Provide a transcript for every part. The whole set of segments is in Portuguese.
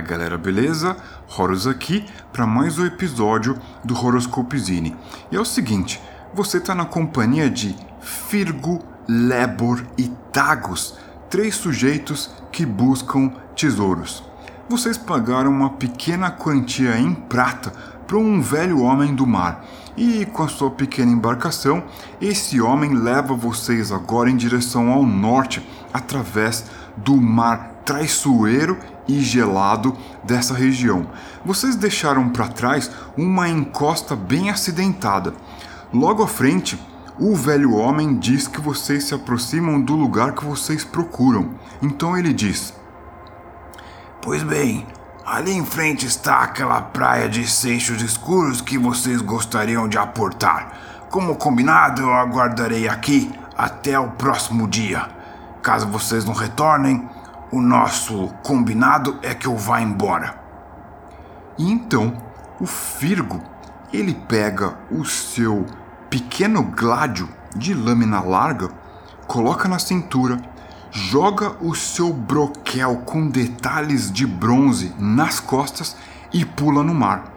Fala galera, beleza? Horus aqui para mais um episódio do Horoscopezine. E é o seguinte, você está na companhia de Firgo, Lebor e Tagus, três sujeitos que buscam tesouros. Vocês pagaram uma pequena quantia em prata para um velho homem do mar. E com a sua pequena embarcação, esse homem leva vocês agora em direção ao norte, através do mar traiçoeiro e gelado dessa região. Vocês deixaram para trás uma encosta bem acidentada. Logo à frente, o velho homem diz que vocês se aproximam do lugar que vocês procuram. Então ele diz: Pois bem, ali em frente está aquela praia de seixos escuros que vocês gostariam de aportar. Como combinado, eu aguardarei aqui até o próximo dia. Caso vocês não retornem, o nosso combinado é que eu vá embora. E então, o Firgo, ele pega o seu pequeno gládio de lâmina larga, coloca na cintura, joga o seu broquel com detalhes de bronze nas costas e pula no mar.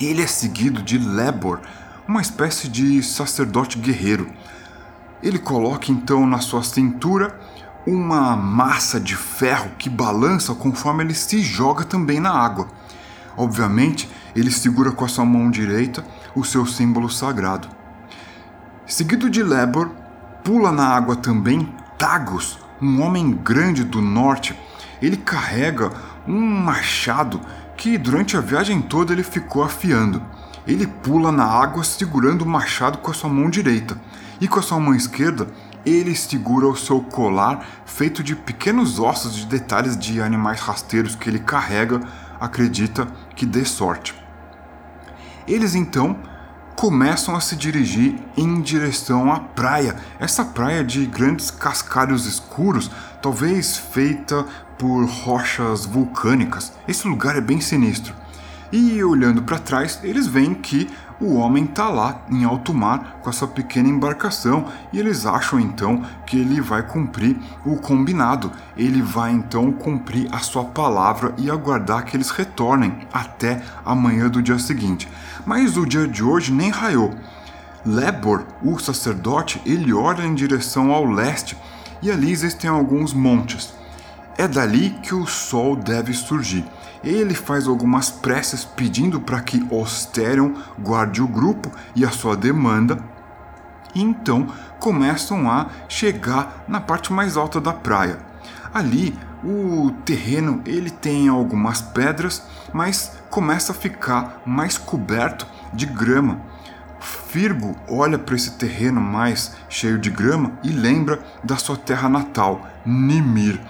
Ele é seguido de Lebor, uma espécie de sacerdote guerreiro. Ele coloca então na sua cintura uma massa de ferro que balança conforme ele se joga também na água. Obviamente, ele segura com a sua mão direita o seu símbolo sagrado. Seguido de Lebor, pula na água também Tagus, um homem grande do norte. Ele carrega um machado que durante a viagem toda ele ficou afiando. Ele pula na água segurando o machado com a sua mão direita e com a sua mão esquerda ele segura o seu colar feito de pequenos ossos de detalhes de animais rasteiros que ele carrega, acredita que dê sorte. Eles então começam a se dirigir em direção à praia, essa praia de grandes cascalhos escuros, talvez feita por rochas vulcânicas. Esse lugar é bem sinistro. E olhando para trás, eles veem que o homem está lá em alto mar com a sua pequena embarcação e eles acham então que ele vai cumprir o combinado. Ele vai então cumprir a sua palavra e aguardar que eles retornem até amanhã do dia seguinte. Mas o dia de hoje nem raiou. Lebor, o sacerdote, ele olha em direção ao leste e ali existem alguns montes. É dali que o sol deve surgir. Ele faz algumas preces pedindo para que Osterion guarde o grupo e a sua demanda. Então começam a chegar na parte mais alta da praia. Ali o terreno ele tem algumas pedras, mas começa a ficar mais coberto de grama. Firgo olha para esse terreno mais cheio de grama e lembra da sua terra natal, Nimir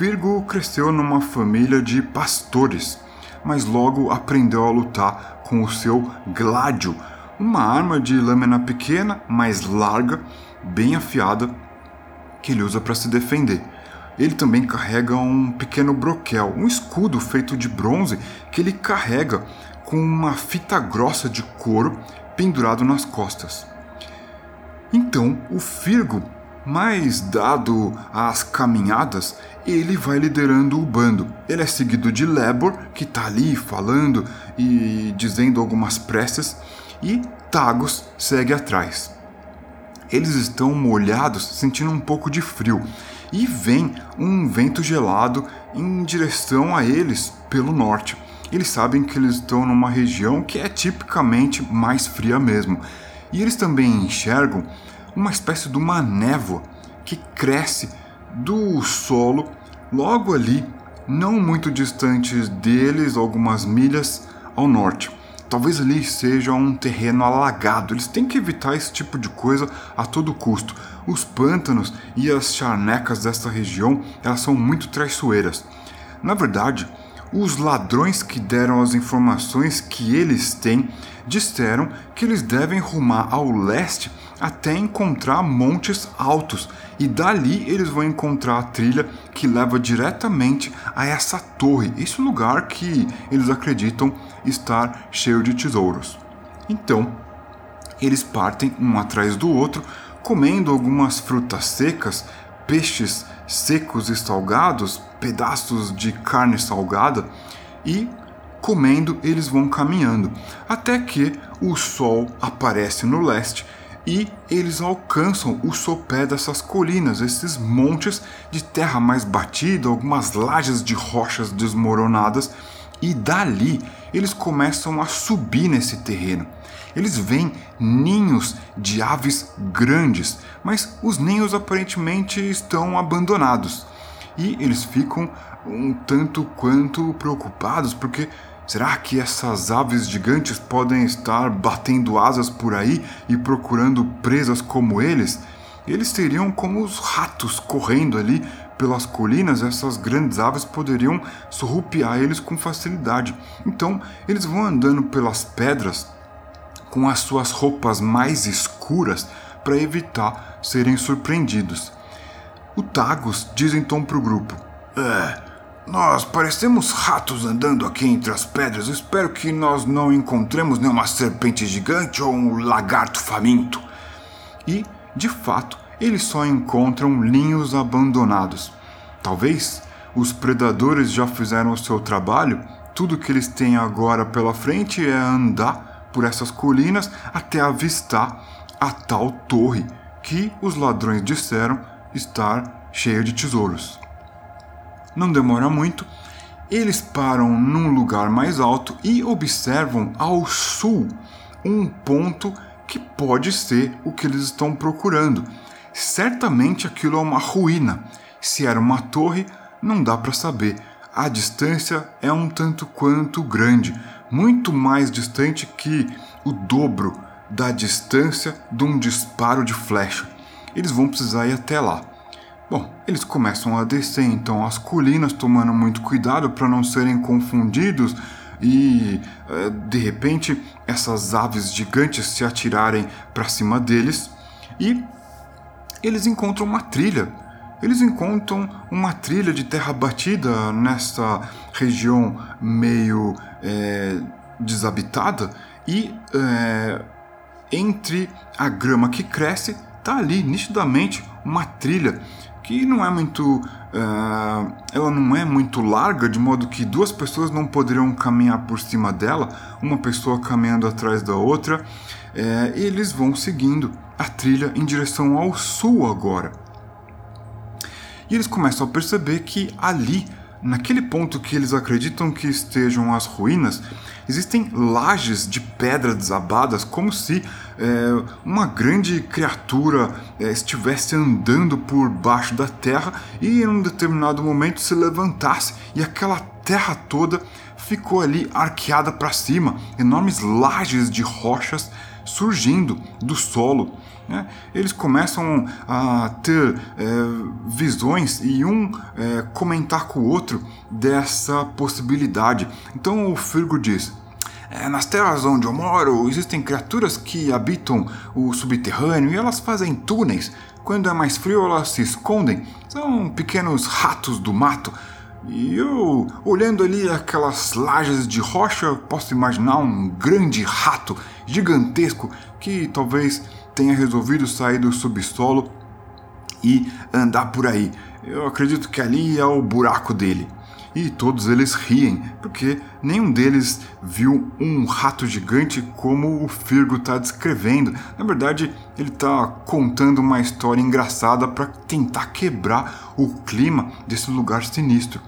Firgo cresceu numa família de pastores, mas logo aprendeu a lutar com o seu gládio, uma arma de lâmina pequena, mais larga, bem afiada, que ele usa para se defender. Ele também carrega um pequeno broquel, um escudo feito de bronze que ele carrega com uma fita grossa de couro pendurado nas costas. Então, o Firgo mas, dado as caminhadas, ele vai liderando o bando. Ele é seguido de Lebor, que está ali falando e dizendo algumas preces, e Tagus segue atrás. Eles estão molhados, sentindo um pouco de frio, e vem um vento gelado em direção a eles pelo norte. Eles sabem que eles estão numa região que é tipicamente mais fria mesmo. E eles também enxergam uma espécie de uma névoa que cresce do solo logo ali, não muito distante deles, algumas milhas ao norte. Talvez ali seja um terreno alagado. Eles têm que evitar esse tipo de coisa a todo custo. Os pântanos e as charnecas dessa região elas são muito traiçoeiras. Na verdade, os ladrões que deram as informações que eles têm disseram que eles devem rumar ao leste até encontrar montes altos e dali eles vão encontrar a trilha que leva diretamente a essa torre, esse lugar que eles acreditam estar cheio de tesouros. Então, eles partem um atrás do outro, comendo algumas frutas secas, peixes secos e salgados, pedaços de carne salgada e comendo eles vão caminhando até que o sol aparece no leste e eles alcançam o sopé dessas colinas, esses montes de terra mais batida, algumas lajes de rochas desmoronadas, e dali eles começam a subir nesse terreno. Eles veem ninhos de aves grandes, mas os ninhos aparentemente estão abandonados. E eles ficam um tanto quanto preocupados porque Será que essas aves gigantes podem estar batendo asas por aí e procurando presas como eles? Eles seriam como os ratos correndo ali pelas colinas, essas grandes aves poderiam surrupiar eles com facilidade. Então, eles vão andando pelas pedras com as suas roupas mais escuras para evitar serem surpreendidos. O Tagus diz então para o grupo: É, nós parecemos ratos andando aqui entre as pedras. Espero que nós não encontremos nenhuma serpente gigante ou um lagarto faminto. E, de fato, eles só encontram linhos abandonados. Talvez os predadores já fizeram o seu trabalho, tudo que eles têm agora pela frente é andar por essas colinas até avistar a tal torre que os ladrões disseram estar cheia de tesouros. Não demora muito, eles param num lugar mais alto e observam ao sul um ponto que pode ser o que eles estão procurando. Certamente aquilo é uma ruína. Se era uma torre, não dá para saber. A distância é um tanto quanto grande, muito mais distante que o dobro da distância de um disparo de flecha. Eles vão precisar ir até lá. Bom, eles começam a descer então as colinas, tomando muito cuidado para não serem confundidos e eh, de repente essas aves gigantes se atirarem para cima deles e eles encontram uma trilha. Eles encontram uma trilha de terra batida nessa região meio é, desabitada e é, entre a grama que cresce tá ali nitidamente uma trilha que não é muito. Uh, ela não é muito larga, de modo que duas pessoas não poderiam caminhar por cima dela, uma pessoa caminhando atrás da outra, uh, e eles vão seguindo a trilha em direção ao sul agora. E eles começam a perceber que ali, naquele ponto que eles acreditam que estejam as ruínas, existem lajes de pedra desabadas, como se é, uma grande criatura é, estivesse andando por baixo da terra e em um determinado momento se levantasse e aquela terra toda ficou ali arqueada para cima, enormes lajes de rochas surgindo do solo. Né? Eles começam a ter é, visões e um é, comentar com o outro dessa possibilidade. Então o Firgo diz: é, nas terras onde eu moro, existem criaturas que habitam o subterrâneo e elas fazem túneis. Quando é mais frio, elas se escondem. São pequenos ratos do mato. E eu, olhando ali aquelas lajes de rocha, posso imaginar um grande rato gigantesco que talvez tenha resolvido sair do subsolo e andar por aí. Eu acredito que ali é o buraco dele e todos eles riem, porque nenhum deles viu um rato gigante como o Firgo está descrevendo. Na verdade, ele está contando uma história engraçada para tentar quebrar o clima desse lugar sinistro.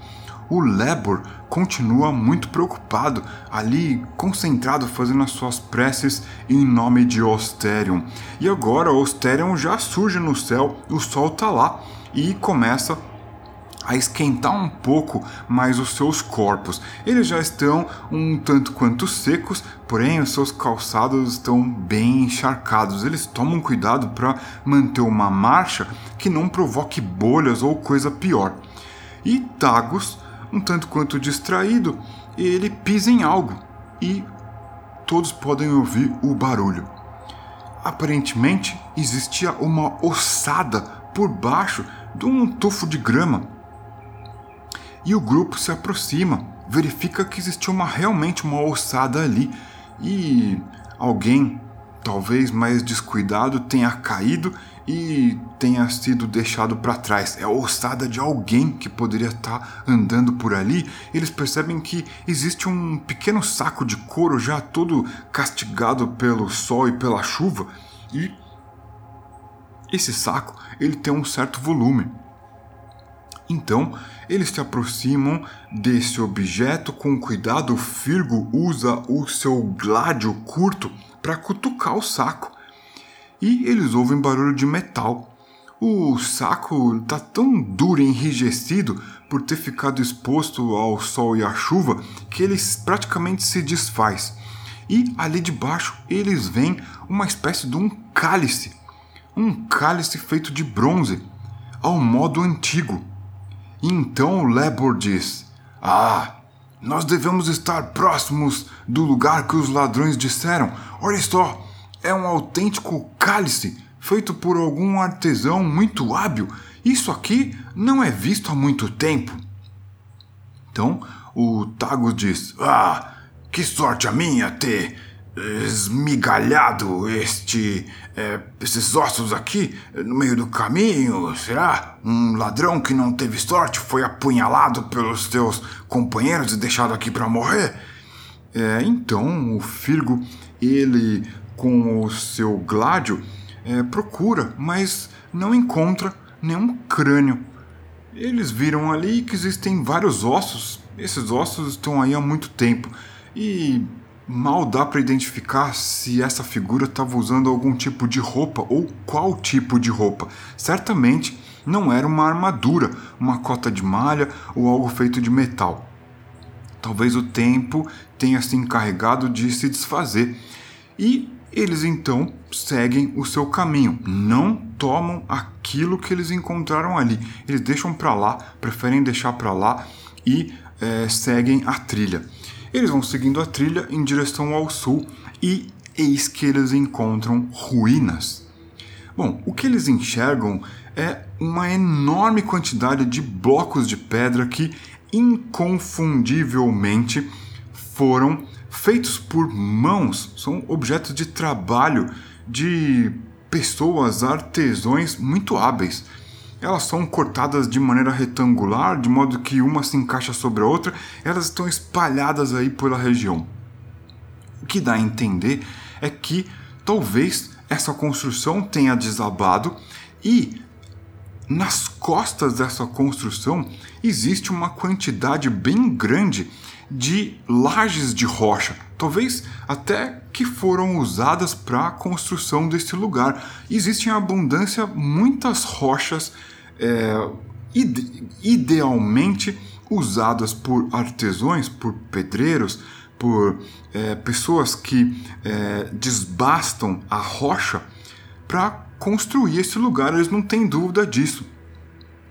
O Lebor continua muito preocupado, ali concentrado fazendo as suas preces em nome de Osterion. E agora Osterion já surge no céu, o sol está lá e começa a esquentar um pouco mais os seus corpos. Eles já estão um tanto quanto secos, porém os seus calçados estão bem encharcados. Eles tomam cuidado para manter uma marcha que não provoque bolhas ou coisa pior. E Tagus, um tanto quanto distraído, ele pisa em algo e todos podem ouvir o barulho. Aparentemente existia uma ossada por baixo de um tufo de grama e o grupo se aproxima, verifica que existiu uma, realmente uma ossada ali e alguém, talvez mais descuidado, tenha caído e tenha sido deixado para trás. É a ossada de alguém que poderia estar tá andando por ali. Eles percebem que existe um pequeno saco de couro já todo castigado pelo sol e pela chuva e esse saco ele tem um certo volume. Então, eles se aproximam desse objeto com cuidado. O Firgo usa o seu gládio curto para cutucar o saco e eles ouvem barulho de metal. O saco está tão duro e enrijecido por ter ficado exposto ao sol e à chuva que ele praticamente se desfaz. E ali debaixo eles veem uma espécie de um cálice, um cálice feito de bronze, ao modo antigo. E então o Lebor diz: Ah, nós devemos estar próximos do lugar que os ladrões disseram. Olha só, é um autêntico cálice feito por algum artesão muito hábil. Isso aqui não é visto há muito tempo. Então o Tagus diz: Ah, que sorte a minha ter esmigalhado este, é, esses ossos aqui no meio do caminho? Será? Um ladrão que não teve sorte foi apunhalado pelos seus companheiros e deixado aqui para morrer? É, então o Firgo ele com o seu gládio, é, procura, mas não encontra nenhum crânio. Eles viram ali que existem vários ossos. Esses ossos estão aí há muito tempo e mal dá para identificar se essa figura estava usando algum tipo de roupa ou qual tipo de roupa. Certamente não era uma armadura, uma cota de malha ou algo feito de metal. Talvez o tempo tenha se encarregado de se desfazer. E eles então seguem o seu caminho, não tomam aquilo que eles encontraram ali. Eles deixam para lá, preferem deixar para lá e é, seguem a trilha. Eles vão seguindo a trilha em direção ao sul e eis que eles encontram ruínas. Bom, o que eles enxergam é uma enorme quantidade de blocos de pedra que inconfundivelmente foram feitos por mãos, são objetos de trabalho de pessoas, artesões muito hábeis. Elas são cortadas de maneira retangular, de modo que uma se encaixa sobre a outra, elas estão espalhadas aí pela região. O que dá a entender é que talvez essa construção tenha desabado e nas costas dessa construção existe uma quantidade bem grande de lajes de rocha, talvez até que foram usadas para a construção deste lugar. Existem em abundância muitas rochas é, ide idealmente usadas por artesãos, por pedreiros, por é, pessoas que é, desbastam a rocha para construir esse lugar. Eles não têm dúvida disso.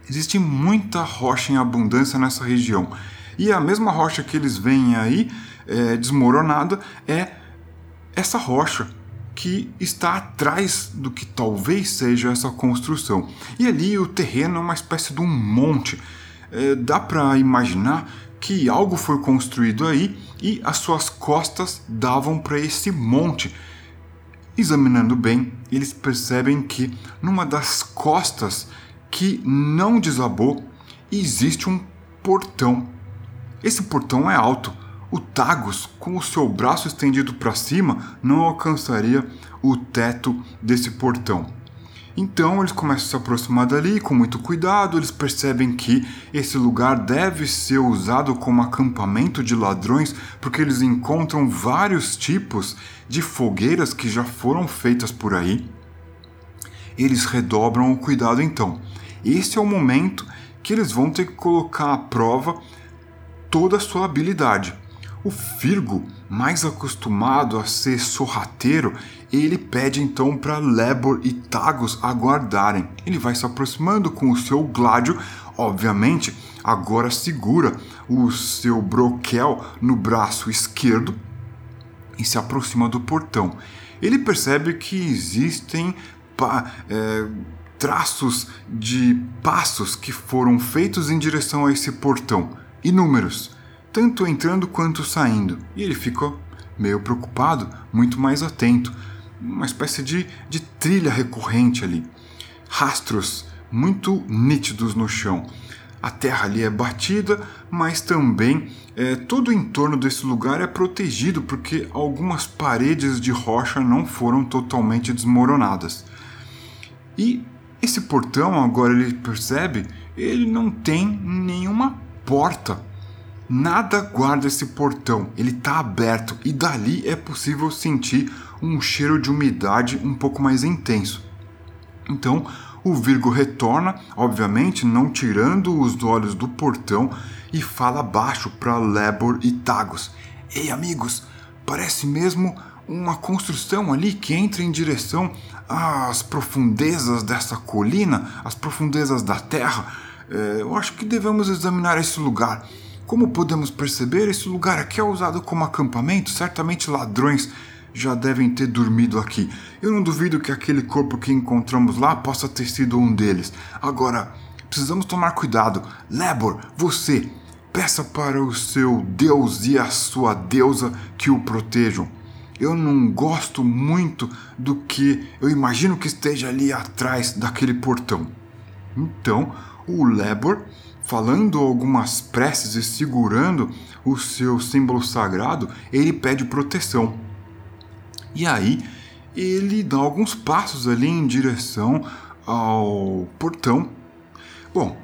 Existe muita rocha em abundância nessa região. E a mesma rocha que eles veem aí é, desmoronada é essa rocha que está atrás do que talvez seja essa construção. E ali o terreno é uma espécie de um monte. É, dá para imaginar que algo foi construído aí e as suas costas davam para esse monte. Examinando bem, eles percebem que numa das costas que não desabou existe um portão esse portão é alto. O Tagus, com o seu braço estendido para cima, não alcançaria o teto desse portão. Então eles começam a se aproximar dali com muito cuidado. Eles percebem que esse lugar deve ser usado como acampamento de ladrões, porque eles encontram vários tipos de fogueiras que já foram feitas por aí. Eles redobram o cuidado então. Esse é o momento que eles vão ter que colocar à prova toda a sua habilidade. O Firgo, mais acostumado a ser sorrateiro, ele pede então para Lebor e Tagus aguardarem. Ele vai se aproximando com o seu gládio, obviamente, agora segura o seu broquel no braço esquerdo e se aproxima do portão. Ele percebe que existem é, traços de passos que foram feitos em direção a esse portão inúmeros, tanto entrando quanto saindo, e ele ficou meio preocupado, muito mais atento, uma espécie de, de trilha recorrente ali. rastros muito nítidos no chão. A terra ali é batida, mas também é, todo o entorno desse lugar é protegido porque algumas paredes de rocha não foram totalmente desmoronadas. E esse portão, agora ele percebe, ele não tem nenhuma porta. Nada guarda esse portão, ele está aberto e dali é possível sentir um cheiro de umidade um pouco mais intenso. Então, o Virgo retorna, obviamente não tirando os olhos do portão, e fala baixo para Lebor e Tagos: Ei, amigos, parece mesmo uma construção ali que entra em direção às profundezas dessa colina, às profundezas da terra. É, eu acho que devemos examinar esse lugar. Como podemos perceber, esse lugar aqui é usado como acampamento. Certamente ladrões já devem ter dormido aqui. Eu não duvido que aquele corpo que encontramos lá possa ter sido um deles. Agora, precisamos tomar cuidado. Lebor, você, peça para o seu Deus e a sua deusa que o protejam. Eu não gosto muito do que eu imagino que esteja ali atrás daquele portão. Então, o Lebor, falando algumas preces e segurando o seu símbolo sagrado, ele pede proteção. E aí ele dá alguns passos ali em direção ao portão. Bom,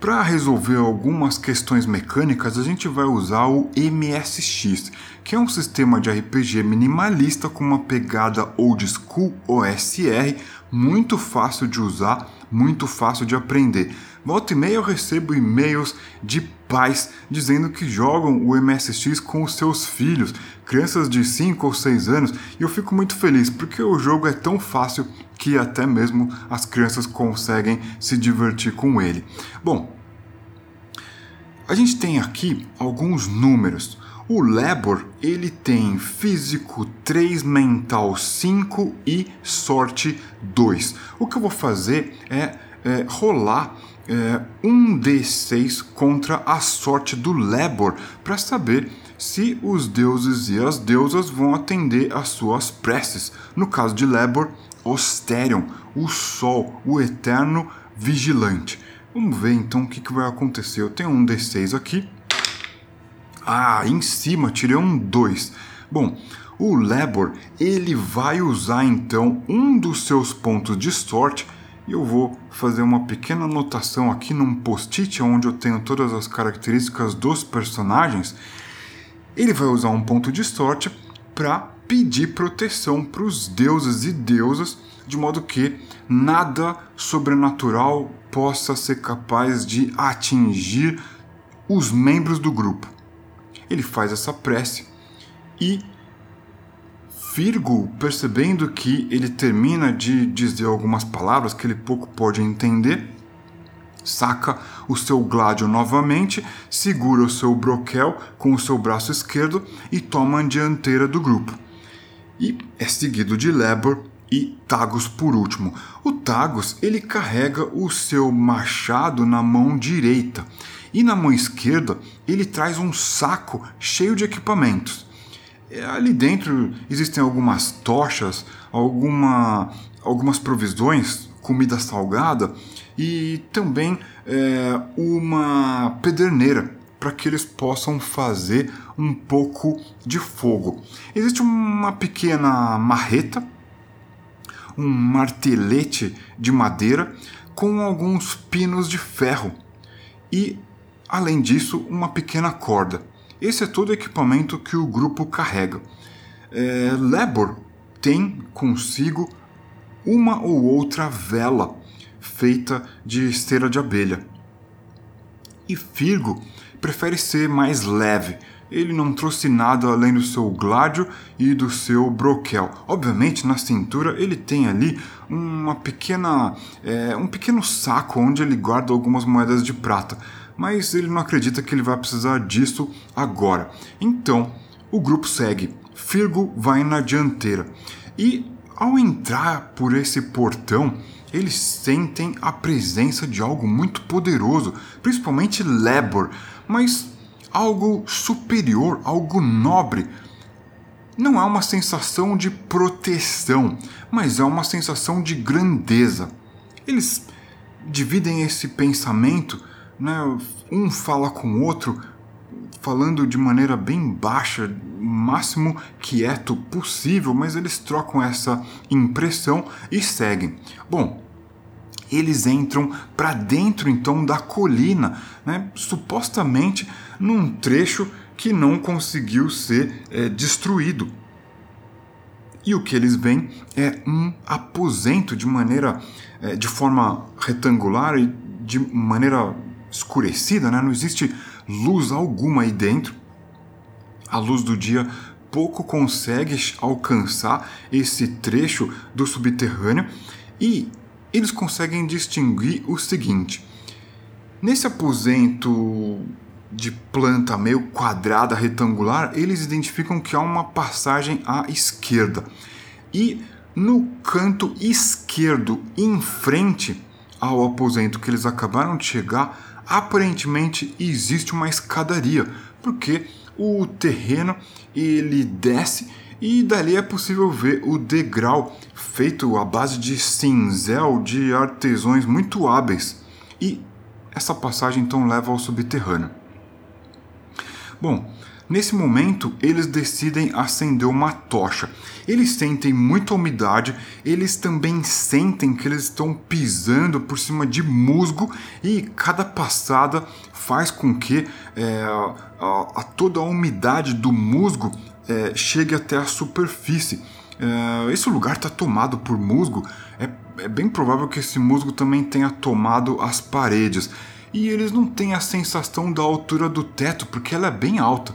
para resolver algumas questões mecânicas, a gente vai usar o MSX, que é um sistema de RPG minimalista com uma pegada old school OSR, muito fácil de usar, muito fácil de aprender. Volta e meia eu recebo e-mails de pais dizendo que jogam o MSX com os seus filhos, crianças de 5 ou 6 anos, e eu fico muito feliz porque o jogo é tão fácil que até mesmo as crianças conseguem se divertir com ele. Bom, a gente tem aqui alguns números. O Lebor, ele tem físico 3, mental 5 e sorte 2. O que eu vou fazer é, é rolar é, um D6 contra a sorte do Lebor para saber se os deuses e as deusas vão atender às suas preces. No caso de Lebor, Osterion, o Sol, o Eterno Vigilante. Vamos ver então o que, que vai acontecer. Eu tenho um D6 aqui. Ah, em cima tirei um 2. Bom, o Lebor ele vai usar então um dos seus pontos de sorte eu vou fazer uma pequena anotação aqui num post-it onde eu tenho todas as características dos personagens. Ele vai usar um ponto de sorte para pedir proteção para os deuses e deusas, de modo que nada sobrenatural possa ser capaz de atingir os membros do grupo. Ele faz essa prece e Firgo, percebendo que ele termina de dizer algumas palavras que ele pouco pode entender, saca o seu gládio novamente, segura o seu broquel com o seu braço esquerdo e toma a dianteira do grupo. E é seguido de Lebor e Tagus por último. O Tagus ele carrega o seu machado na mão direita e na mão esquerda ele traz um saco cheio de equipamentos. É, ali dentro existem algumas tochas, alguma, algumas provisões, comida salgada e também é, uma pederneira para que eles possam fazer um pouco de fogo. Existe uma pequena marreta, um martelete de madeira com alguns pinos de ferro e, além disso, uma pequena corda. Esse é todo o equipamento que o grupo carrega. É, Lebor tem consigo uma ou outra vela feita de cera de abelha. E Firgo prefere ser mais leve. Ele não trouxe nada além do seu gládio e do seu broquel. Obviamente, na cintura ele tem ali uma pequena, é, um pequeno saco onde ele guarda algumas moedas de prata mas ele não acredita que ele vai precisar disso agora. Então, o grupo segue. Firgo vai na dianteira. E ao entrar por esse portão, eles sentem a presença de algo muito poderoso, principalmente Lebor, mas algo superior, algo nobre. Não é uma sensação de proteção, mas é uma sensação de grandeza. Eles dividem esse pensamento, né? um fala com o outro, falando de maneira bem baixa, o máximo quieto possível, mas eles trocam essa impressão e seguem. Bom, eles entram para dentro então da colina, né? supostamente num trecho que não conseguiu ser é, destruído. E o que eles veem é um aposento de maneira, é, de forma retangular e de maneira escurecida, né? não existe luz alguma aí dentro. A luz do dia pouco consegue alcançar esse trecho do subterrâneo e eles conseguem distinguir o seguinte: nesse aposento de planta meio quadrada, retangular, eles identificam que há uma passagem à esquerda. E no canto esquerdo, em frente ao aposento que eles acabaram de chegar, aparentemente existe uma escadaria, porque o terreno ele desce e dali é possível ver o degrau feito à base de cinzel de artesãos muito hábeis. E essa passagem então leva ao subterrâneo. Bom, nesse momento eles decidem acender uma tocha. Eles sentem muita umidade, eles também sentem que eles estão pisando por cima de musgo e cada passada faz com que é, a, a, toda a umidade do musgo é, chegue até a superfície. É, esse lugar está tomado por musgo, é, é bem provável que esse musgo também tenha tomado as paredes e eles não têm a sensação da altura do teto porque ela é bem alta.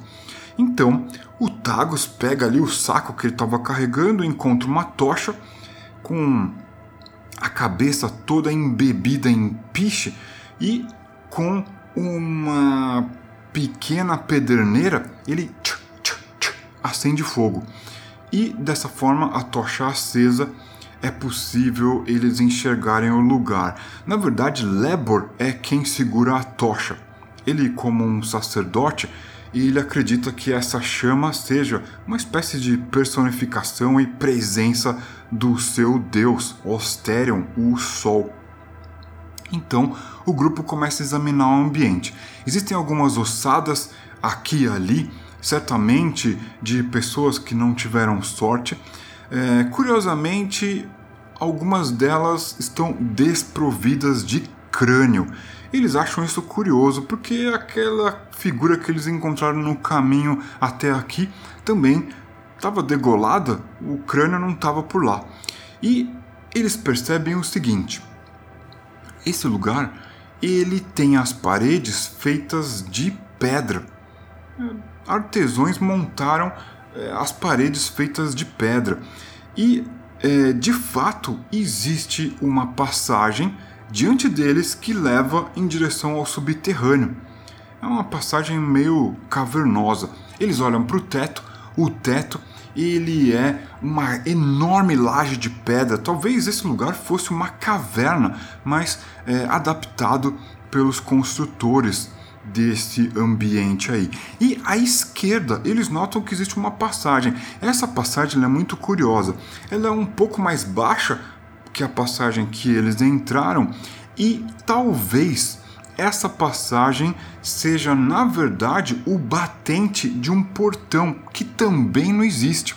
Então, o Tagus pega ali o saco que ele estava carregando, encontra uma tocha com a cabeça toda embebida em piche e com uma pequena pederneira, ele tch, tch, tch, acende fogo. E dessa forma a tocha acesa é possível eles enxergarem o lugar. Na verdade, Lebor é quem segura a tocha. Ele, como um sacerdote, ele acredita que essa chama seja uma espécie de personificação e presença do seu deus, Osterion, o Sol. Então, o grupo começa a examinar o ambiente. Existem algumas ossadas aqui e ali, certamente de pessoas que não tiveram sorte, é, curiosamente, algumas delas estão desprovidas de crânio. Eles acham isso curioso porque aquela figura que eles encontraram no caminho até aqui também estava degolada, o crânio não estava por lá. E eles percebem o seguinte: esse lugar ele tem as paredes feitas de pedra. Artesãos montaram é, as paredes feitas de pedra. E é, de fato existe uma passagem diante deles que leva em direção ao subterrâneo. É uma passagem meio cavernosa. Eles olham para o teto, o teto ele é uma enorme laje de pedra. Talvez esse lugar fosse uma caverna, mas é, adaptado pelos construtores desse ambiente aí. E à esquerda, eles notam que existe uma passagem. Essa passagem é muito curiosa. Ela é um pouco mais baixa que a passagem que eles entraram e talvez essa passagem seja na verdade o batente de um portão que também não existe.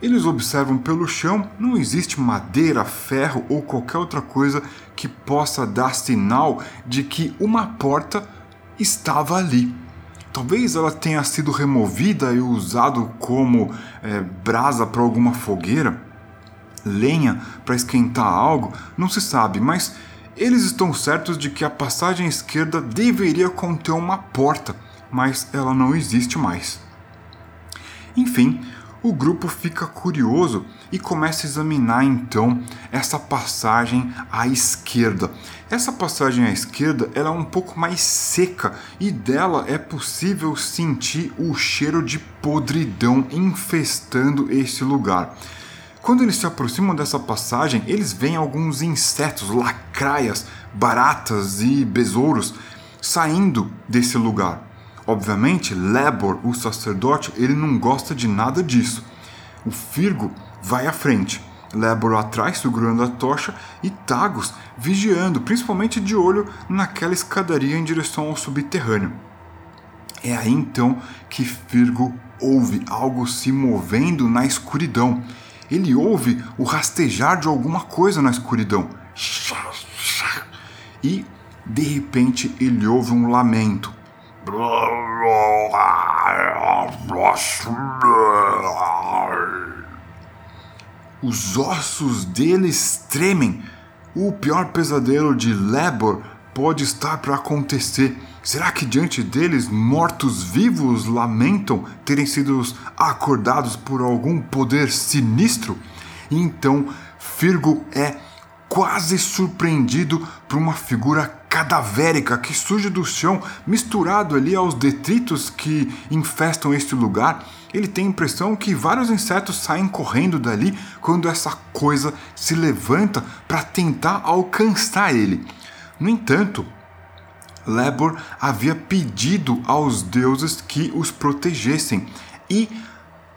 Eles observam pelo chão, não existe madeira, ferro ou qualquer outra coisa que possa dar sinal de que uma porta estava ali. Talvez ela tenha sido removida e usado como é, brasa para alguma fogueira, lenha para esquentar algo, não se sabe, mas eles estão certos de que a passagem esquerda deveria conter uma porta, mas ela não existe mais. Enfim, o grupo fica curioso e começa a examinar então essa passagem à esquerda. Essa passagem à esquerda ela é um pouco mais seca e dela é possível sentir o cheiro de podridão infestando esse lugar. Quando eles se aproximam dessa passagem, eles veem alguns insetos, lacraias, baratas e besouros saindo desse lugar. Obviamente, Lebor, o sacerdote, ele não gosta de nada disso. O Firgo vai à frente Lebor atrás segurando a tocha e Tagus vigiando, principalmente de olho naquela escadaria em direção ao subterrâneo. É aí então que Firgo ouve algo se movendo na escuridão. Ele ouve o rastejar de alguma coisa na escuridão. E de repente ele ouve um lamento. Os ossos deles tremem. O pior pesadelo de Lebor pode estar para acontecer. Será que diante deles mortos-vivos lamentam terem sido acordados por algum poder sinistro? Então Firgo é quase surpreendido por uma figura cadavérica que surge do chão, misturado ali aos detritos que infestam este lugar. Ele tem a impressão que vários insetos saem correndo dali quando essa coisa se levanta para tentar alcançar ele. No entanto, Lebor havia pedido aos deuses que os protegessem e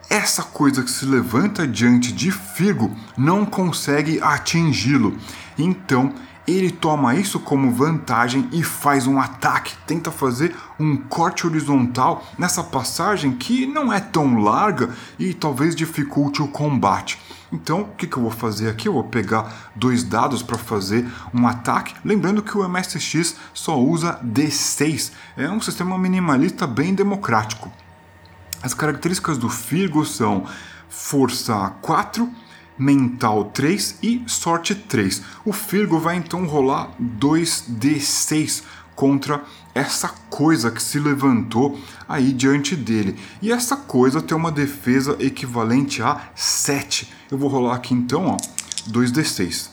essa coisa que se levanta diante de Firgo não consegue atingi-lo. Então ele toma isso como vantagem e faz um ataque, tenta fazer um corte horizontal nessa passagem que não é tão larga e talvez dificulte o combate. Então, o que, que eu vou fazer aqui? Eu vou pegar dois dados para fazer um ataque. Lembrando que o MSX só usa D6, é um sistema minimalista bem democrático. As características do Firgo são força 4, mental 3 e sorte 3. O Firgo vai então rolar 2d6 contra essa coisa que se levantou aí diante dele. E essa coisa tem uma defesa equivalente a 7. Eu vou rolar aqui então, ó, 2d6.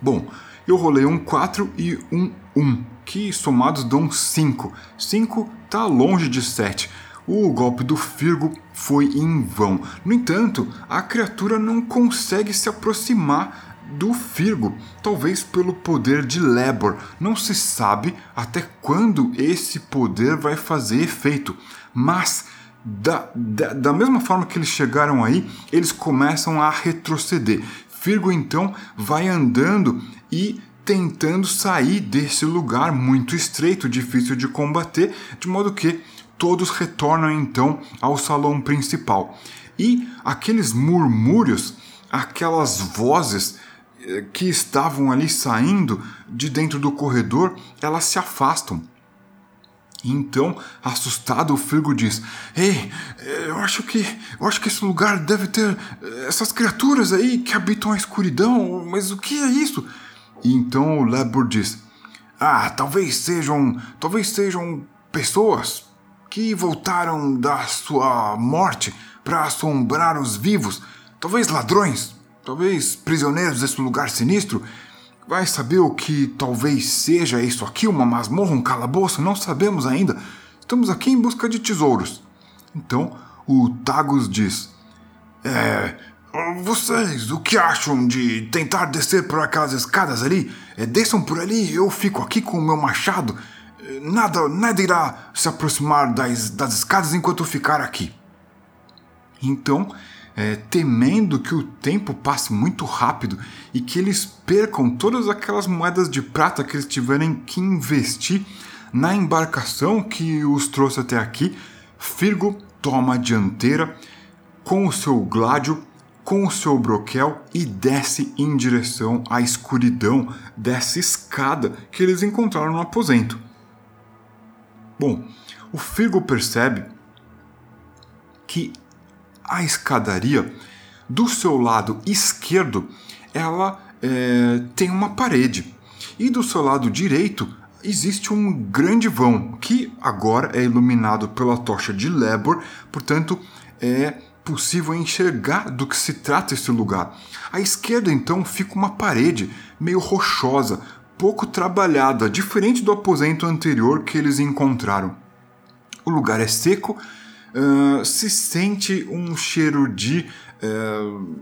Bom, eu rolei um 4 e um 1, que somados dão 5. 5 tá longe de 7 o golpe do Firgo foi em vão. No entanto, a criatura não consegue se aproximar do Firgo, talvez pelo poder de Lebor. Não se sabe até quando esse poder vai fazer efeito, mas da, da, da mesma forma que eles chegaram aí, eles começam a retroceder. Firgo então vai andando e tentando sair desse lugar muito estreito, difícil de combater, de modo que todos retornam então ao salão principal. E aqueles murmúrios, aquelas vozes que estavam ali saindo de dentro do corredor, elas se afastam. Então, assustado, o Firgo diz: Ei, eu acho que eu acho que esse lugar deve ter eh, essas criaturas aí que habitam a escuridão, mas o que é isso? E então o Lebor diz: Ah, talvez sejam, talvez sejam pessoas, que voltaram da sua morte para assombrar os vivos, talvez ladrões, talvez prisioneiros desse lugar sinistro. Vai saber o que talvez seja isso aqui, uma masmorra, um calabouço, não sabemos ainda. Estamos aqui em busca de tesouros. Então o Tagus diz: É. Vocês, o que acham de tentar descer por aquelas escadas ali? É, desçam por ali, eu fico aqui com o meu machado Nada, nada irá se aproximar das, das escadas enquanto eu ficar aqui. Então, é, temendo que o tempo passe muito rápido e que eles percam todas aquelas moedas de prata que eles tiverem que investir na embarcação que os trouxe até aqui, Firgo toma a dianteira com o seu gládio, com o seu broquel e desce em direção à escuridão dessa escada que eles encontraram no aposento. Bom, o Firgo percebe que a escadaria do seu lado esquerdo ela é, tem uma parede e do seu lado direito existe um grande vão que agora é iluminado pela tocha de Lebor, portanto é possível enxergar do que se trata esse lugar. À esquerda então fica uma parede meio rochosa, pouco trabalhada, diferente do aposento anterior que eles encontraram. O lugar é seco, se sente um cheiro de uh,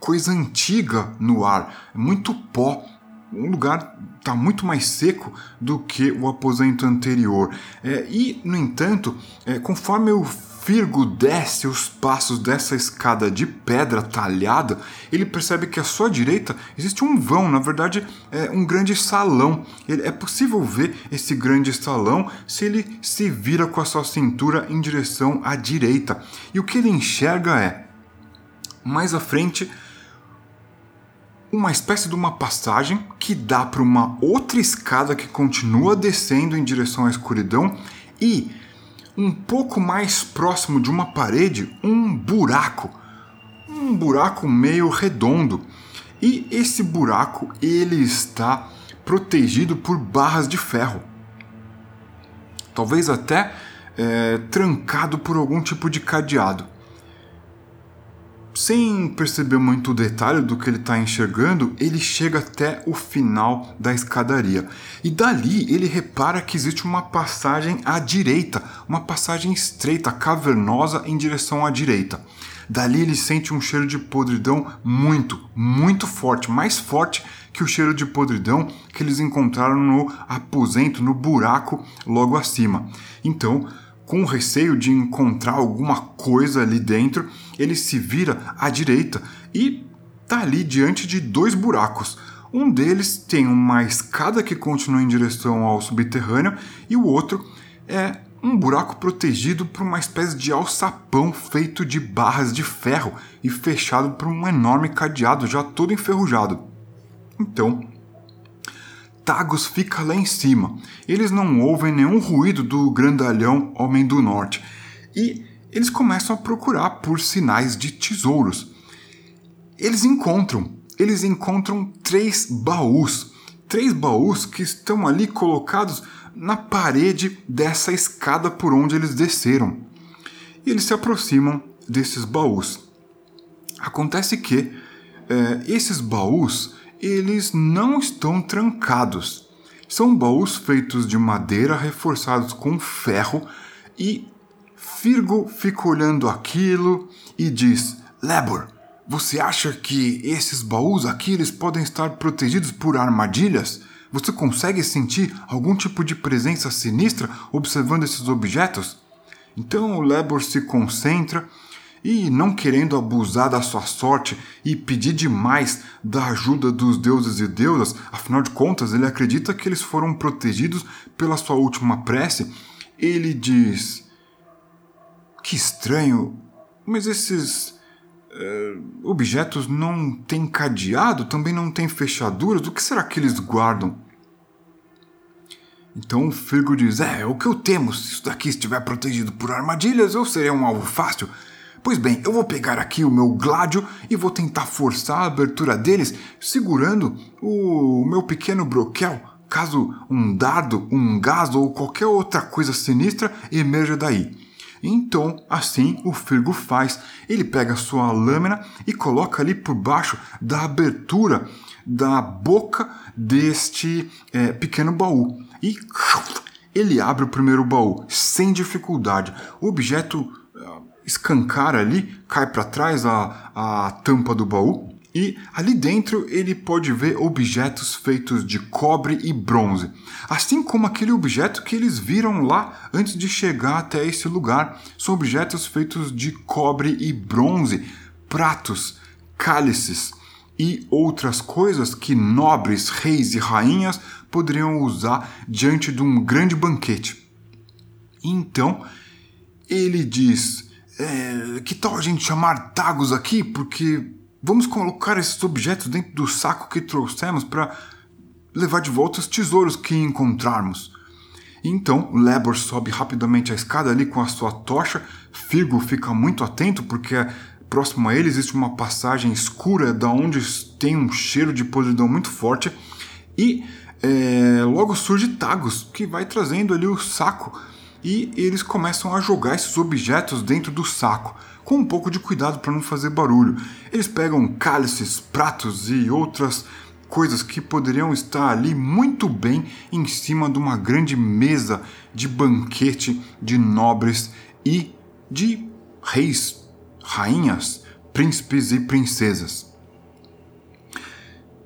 coisa antiga no ar, muito pó. Um lugar está muito mais seco do que o aposento anterior. É, e, no entanto, é, conforme o Firgo desce os passos dessa escada de pedra talhada, ele percebe que à sua direita existe um vão, na verdade é um grande salão. É possível ver esse grande salão se ele se vira com a sua cintura em direção à direita. E o que ele enxerga é, mais à frente, uma espécie de uma passagem que dá para uma outra escada que continua descendo em direção à escuridão e um pouco mais próximo de uma parede, um buraco. Um buraco meio redondo. E esse buraco ele está protegido por barras de ferro. Talvez até é, trancado por algum tipo de cadeado sem perceber muito o detalhe do que ele está enxergando, ele chega até o final da escadaria. E dali ele repara que existe uma passagem à direita, uma passagem estreita, cavernosa em direção à direita. Dali ele sente um cheiro de podridão muito, muito forte, mais forte que o cheiro de podridão que eles encontraram no aposento, no buraco logo acima. Então, com receio de encontrar alguma coisa ali dentro, ele se vira à direita e está ali diante de dois buracos. Um deles tem uma escada que continua em direção ao subterrâneo e o outro é um buraco protegido por uma espécie de alçapão feito de barras de ferro e fechado por um enorme cadeado já todo enferrujado. Então, Tagus fica lá em cima. Eles não ouvem nenhum ruído do grandalhão Homem do Norte e eles começam a procurar por sinais de tesouros. Eles encontram, eles encontram três baús, três baús que estão ali colocados na parede dessa escada por onde eles desceram. E eles se aproximam desses baús. Acontece que é, esses baús eles não estão trancados. São baús feitos de madeira reforçados com ferro e Firgo fica olhando aquilo e diz: Lebor, você acha que esses baús aqui eles podem estar protegidos por armadilhas? Você consegue sentir algum tipo de presença sinistra observando esses objetos? Então o Lebor se concentra e, não querendo abusar da sua sorte e pedir demais da ajuda dos deuses e deusas, afinal de contas ele acredita que eles foram protegidos pela sua última prece, ele diz: Que estranho, mas esses uh, objetos não têm cadeado, também não têm fechaduras, o que será que eles guardam? Então o Firgo diz: É, o que eu temo, se isso daqui estiver protegido por armadilhas, eu serei um alvo fácil. Pois bem, eu vou pegar aqui o meu gládio e vou tentar forçar a abertura deles segurando o meu pequeno broquel, caso um dardo, um gás ou qualquer outra coisa sinistra emerja daí. Então, assim o Firgo faz. Ele pega sua lâmina e coloca ali por baixo da abertura da boca deste é, pequeno baú. E ele abre o primeiro baú sem dificuldade. O objeto escancara ali, cai para trás a, a tampa do baú e ali dentro ele pode ver objetos feitos de cobre e bronze, assim como aquele objeto que eles viram lá antes de chegar até esse lugar. São objetos feitos de cobre e bronze, pratos, cálices e outras coisas que nobres, reis e rainhas poderiam usar diante de um grande banquete. Então ele diz é, que tal a gente chamar Tagos aqui? Porque vamos colocar esses objetos dentro do saco que trouxemos para levar de volta os tesouros que encontrarmos. Então, Lebor sobe rapidamente a escada ali com a sua tocha. Firgo fica muito atento porque próximo a ele existe uma passagem escura da onde tem um cheiro de podridão muito forte. E é, logo surge Tagus, que vai trazendo ali o saco e eles começam a jogar esses objetos dentro do saco, com um pouco de cuidado para não fazer barulho. Eles pegam cálices, pratos e outras coisas que poderiam estar ali muito bem em cima de uma grande mesa de banquete de nobres e de reis, rainhas, príncipes e princesas.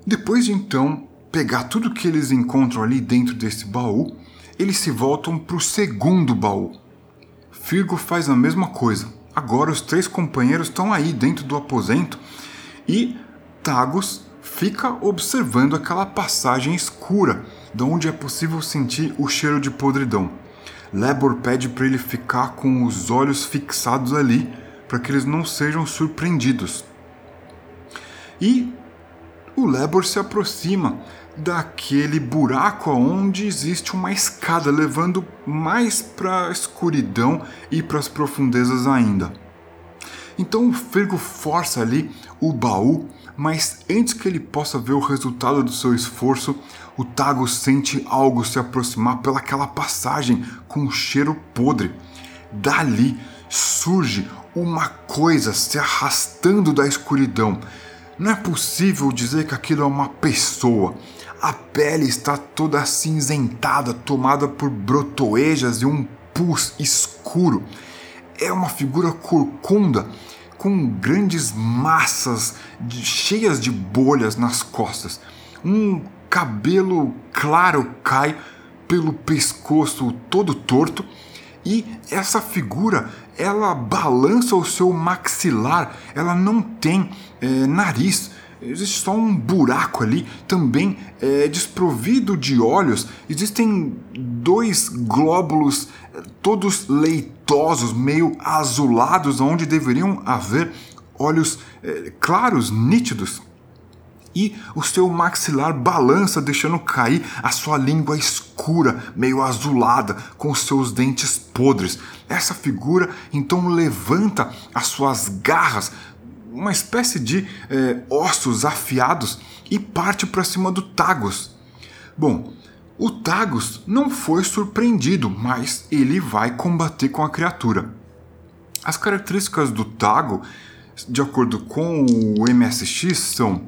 Depois de então pegar tudo que eles encontram ali dentro desse baú, eles se voltam para o segundo baú. Firgo faz a mesma coisa. Agora os três companheiros estão aí dentro do aposento e Tagus fica observando aquela passagem escura, de onde é possível sentir o cheiro de podridão. Lebor pede para ele ficar com os olhos fixados ali, para que eles não sejam surpreendidos. E o Lebor se aproxima daquele buraco onde existe uma escada levando mais para a escuridão e para as profundezas ainda. Então o Fergo força ali o baú, mas antes que ele possa ver o resultado do seu esforço, o Tago sente algo se aproximar pelaquela passagem com um cheiro podre. Dali surge uma coisa se arrastando da escuridão. Não é possível dizer que aquilo é uma pessoa. A pele está toda acinzentada, tomada por brotoejas e um pus escuro. É uma figura corcunda com grandes massas de, cheias de bolhas nas costas. Um cabelo claro cai pelo pescoço todo torto e essa figura ela balança o seu maxilar, ela não tem é, nariz, existe só um buraco ali, também é desprovido de olhos, existem dois glóbulos é, todos leitosos, meio azulados, onde deveriam haver olhos é, claros, nítidos e o seu maxilar balança, deixando cair a sua língua escura, meio azulada, com seus dentes podres. Essa figura então levanta as suas garras, uma espécie de é, ossos afiados, e parte para cima do Tagus. Bom, o Tagus não foi surpreendido, mas ele vai combater com a criatura. As características do Tago, de acordo com o MSX, são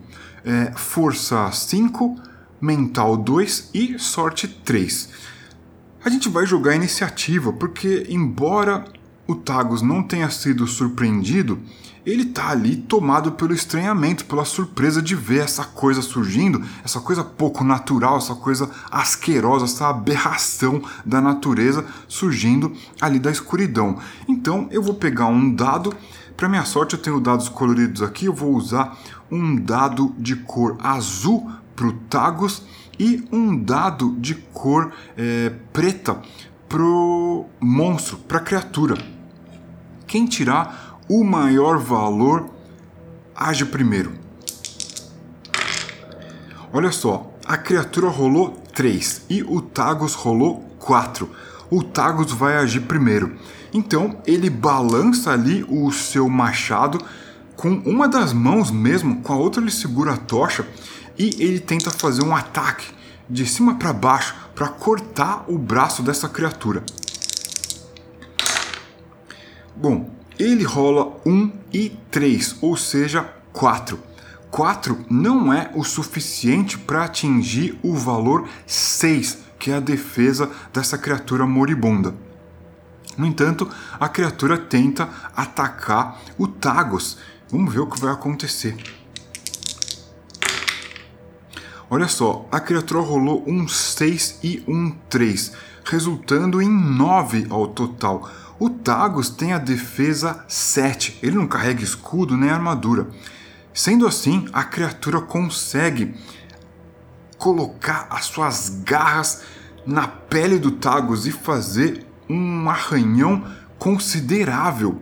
é, força 5, mental 2 e sorte 3. A gente vai jogar a iniciativa porque, embora o Tagus não tenha sido surpreendido, ele tá ali tomado pelo estranhamento, pela surpresa de ver essa coisa surgindo, essa coisa pouco natural, essa coisa asquerosa, essa aberração da natureza surgindo ali da escuridão. Então eu vou pegar um dado, para minha sorte eu tenho dados coloridos aqui, eu vou usar um dado de cor azul para o Tagus e um dado de cor é, preta pro monstro, para a criatura. Quem tirar o maior valor age primeiro. Olha só, a criatura rolou 3 e o Tagus rolou 4. O Tagus vai agir primeiro. Então ele balança ali o seu machado com uma das mãos mesmo, com a outra ele segura a tocha e ele tenta fazer um ataque de cima para baixo para cortar o braço dessa criatura. Bom, ele rola 1 e 3, ou seja, 4. 4 não é o suficiente para atingir o valor 6, que é a defesa dessa criatura moribunda. No entanto, a criatura tenta atacar o Tagos Vamos ver o que vai acontecer. Olha só, a criatura rolou um 6 e um 3, resultando em 9 ao total. O Tagus tem a defesa 7, ele não carrega escudo nem armadura. Sendo assim, a criatura consegue colocar as suas garras na pele do Tagus e fazer um arranhão considerável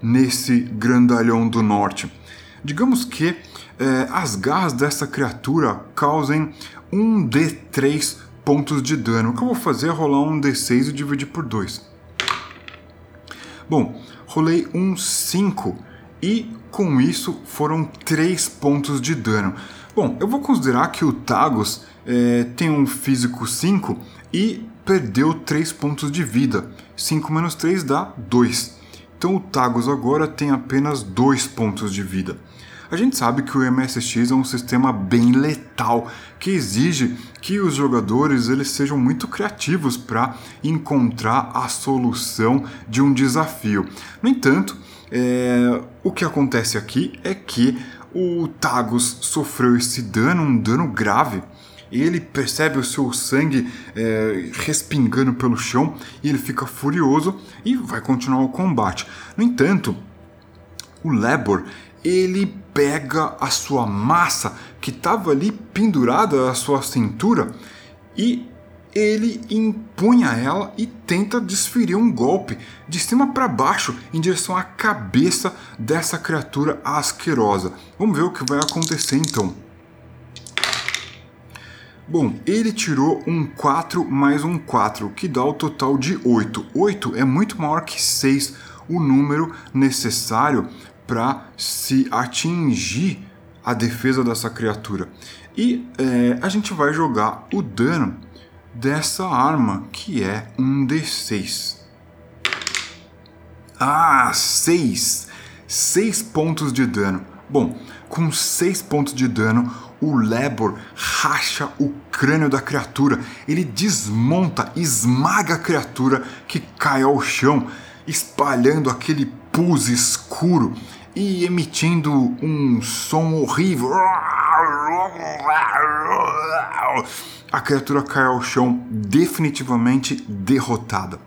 nesse grandalhão do norte. Digamos que eh, as garras dessa criatura causem um D3 pontos de dano. O que eu vou fazer é rolar um D6 e dividir por 2. Bom, rolei um 5 e com isso foram 3 pontos de dano. Bom, eu vou considerar que o Tagus eh, tem um físico 5 e perdeu 3 pontos de vida. 5 menos 3 dá 2. Então o Tagus agora tem apenas dois pontos de vida. A gente sabe que o MSX é um sistema bem letal, que exige que os jogadores eles sejam muito criativos para encontrar a solução de um desafio. No entanto, é, o que acontece aqui é que o Tagus sofreu esse dano, um dano grave, Ele percebe o seu sangue é, respingando pelo chão e ele fica furioso e vai continuar o combate. No entanto, o Lebor ele pega a sua massa que estava ali pendurada à sua cintura e ele empunha ela e tenta desferir um golpe de cima para baixo em direção à cabeça dessa criatura asquerosa. Vamos ver o que vai acontecer então. Bom, ele tirou um 4 mais um 4, que dá o total de 8. 8 é muito maior que 6, o número necessário para se atingir a defesa dessa criatura. E é, a gente vai jogar o dano dessa arma, que é um D6. Ah, 6! 6 pontos de dano. Bom, com 6 pontos de dano, o Lebor racha o crânio da criatura. Ele desmonta, esmaga a criatura que cai ao chão, espalhando aquele pus escuro e emitindo um som horrível. A criatura cai ao chão, definitivamente derrotada.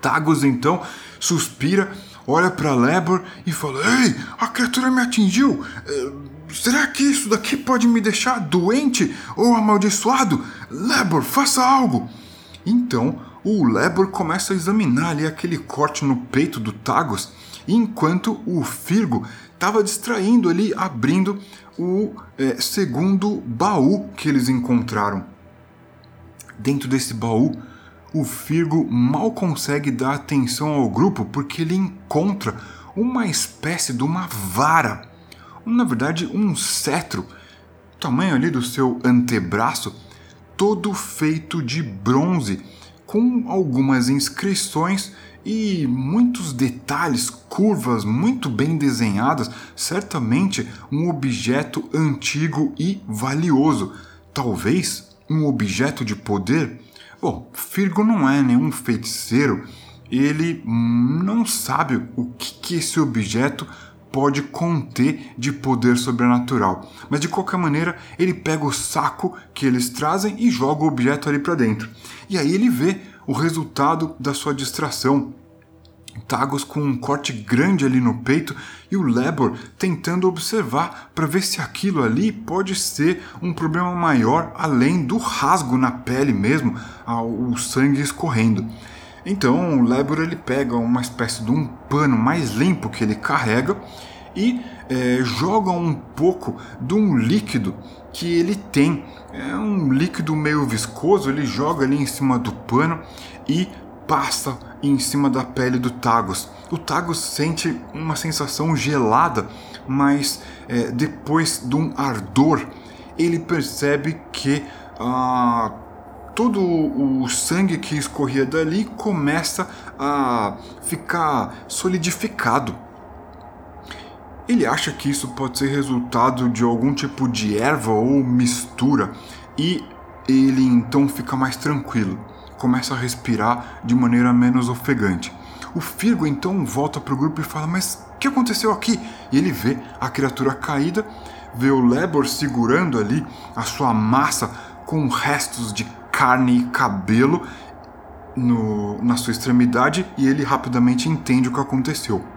Tagus então suspira, olha para Lebor e fala: Ei, a criatura me atingiu! Eh, será que isso daqui pode me deixar doente ou amaldiçoado? Lebor, faça algo! Então o Lebor começa a examinar ali aquele corte no peito do Tagus enquanto o Firgo estava distraindo ali, abrindo o é, segundo baú que eles encontraram. Dentro desse baú, o Firgo mal consegue dar atenção ao grupo porque ele encontra uma espécie de uma vara, na verdade um cetro, tamanho ali do seu antebraço, todo feito de bronze, com algumas inscrições e muitos detalhes, curvas muito bem desenhadas, certamente um objeto antigo e valioso, talvez um objeto de poder. Bom, Firgo não é nenhum feiticeiro, ele não sabe o que, que esse objeto pode conter de poder sobrenatural. Mas de qualquer maneira, ele pega o saco que eles trazem e joga o objeto ali para dentro. E aí ele vê o resultado da sua distração. Tagus com um corte grande ali no peito e o Lebor tentando observar para ver se aquilo ali pode ser um problema maior além do rasgo na pele mesmo, o sangue escorrendo. Então o Lebor ele pega uma espécie de um pano mais limpo que ele carrega e é, joga um pouco de um líquido que ele tem. É um líquido meio viscoso, ele joga ali em cima do pano e passa em cima da pele do Tagus. O Tagus sente uma sensação gelada, mas é, depois de um ardor, ele percebe que ah, todo o sangue que escorria dali começa a ficar solidificado. Ele acha que isso pode ser resultado de algum tipo de erva ou mistura e ele então fica mais tranquilo, começa a respirar de maneira menos ofegante. O Firgo então volta para o grupo e fala: Mas o que aconteceu aqui? E ele vê a criatura caída, vê o Lebor segurando ali a sua massa com restos de carne e cabelo no, na sua extremidade e ele rapidamente entende o que aconteceu.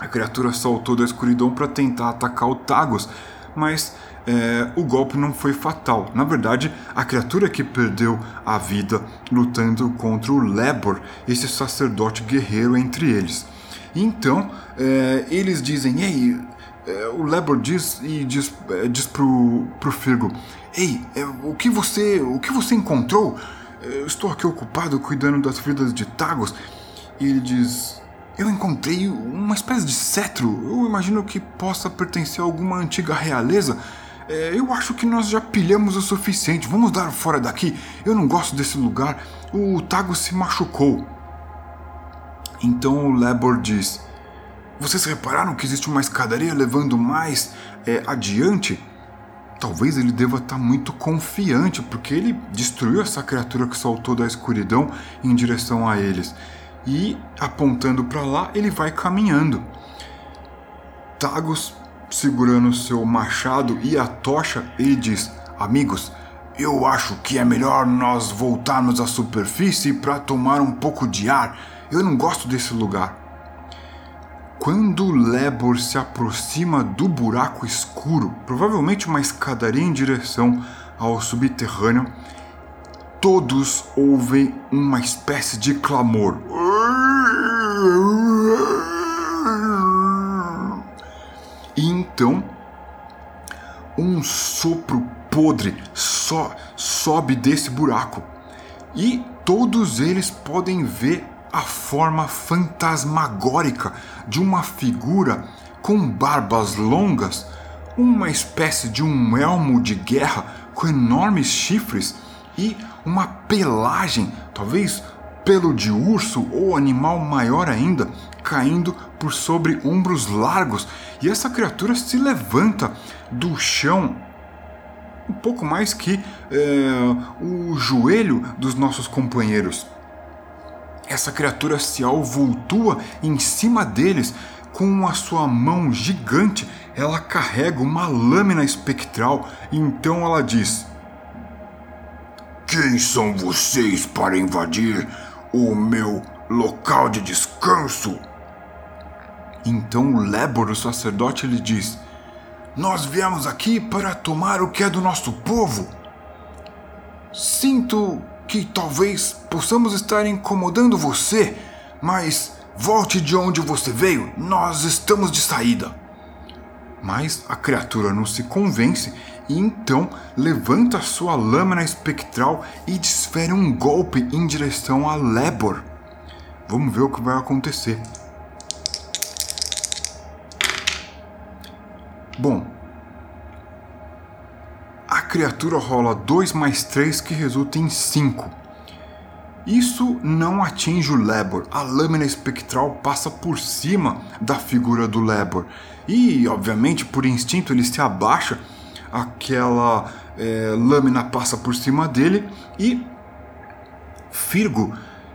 A criatura saltou da escuridão para tentar atacar o Tagus, mas é, o golpe não foi fatal. Na verdade, a criatura que perdeu a vida lutando contra o Lebor, esse sacerdote guerreiro entre eles. Então, é, eles dizem: Ei, é, o Lebor diz e diz, é, diz pro, pro Firgo: Ei, é, o que você o que você encontrou? Eu estou aqui ocupado cuidando das vidas de Tagus. E ele diz: eu encontrei uma espécie de cetro. Eu imagino que possa pertencer a alguma antiga realeza. É, eu acho que nós já pilhamos o suficiente. Vamos dar fora daqui. Eu não gosto desse lugar. O Tago se machucou. Então o Lebor diz: Vocês repararam que existe uma escadaria levando mais é, adiante? Talvez ele deva estar muito confiante, porque ele destruiu essa criatura que saltou da escuridão em direção a eles e apontando para lá, ele vai caminhando. Tagus, segurando seu machado e a tocha, ele diz: Amigos, eu acho que é melhor nós voltarmos à superfície para tomar um pouco de ar. Eu não gosto desse lugar. Quando Lebor se aproxima do buraco escuro, provavelmente uma escadaria em direção ao subterrâneo, todos ouvem uma espécie de clamor. E então, um sopro podre só sobe desse buraco. E todos eles podem ver a forma fantasmagórica de uma figura com barbas longas, uma espécie de um elmo de guerra com enormes chifres e uma pelagem, talvez pelo de urso ou animal maior ainda, caindo por sobre ombros largos, e essa criatura se levanta do chão um pouco mais que é, o joelho dos nossos companheiros. Essa criatura se alvultua em cima deles com a sua mão gigante. Ela carrega uma lâmina espectral então ela diz: Quem são vocês para invadir o meu local de descanso? Então o Lebor, o sacerdote, lhe diz: Nós viemos aqui para tomar o que é do nosso povo. Sinto que talvez possamos estar incomodando você, mas volte de onde você veio, nós estamos de saída. Mas a criatura não se convence então levanta sua lâmina espectral e desfere um golpe em direção a Lebor. Vamos ver o que vai acontecer. Bom, criatura rola 2 mais 3 que resulta em 5. Isso não atinge o Lebor, a lâmina espectral passa por cima da figura do Lebor e, obviamente, por instinto ele se abaixa, aquela é, lâmina passa por cima dele e Firgo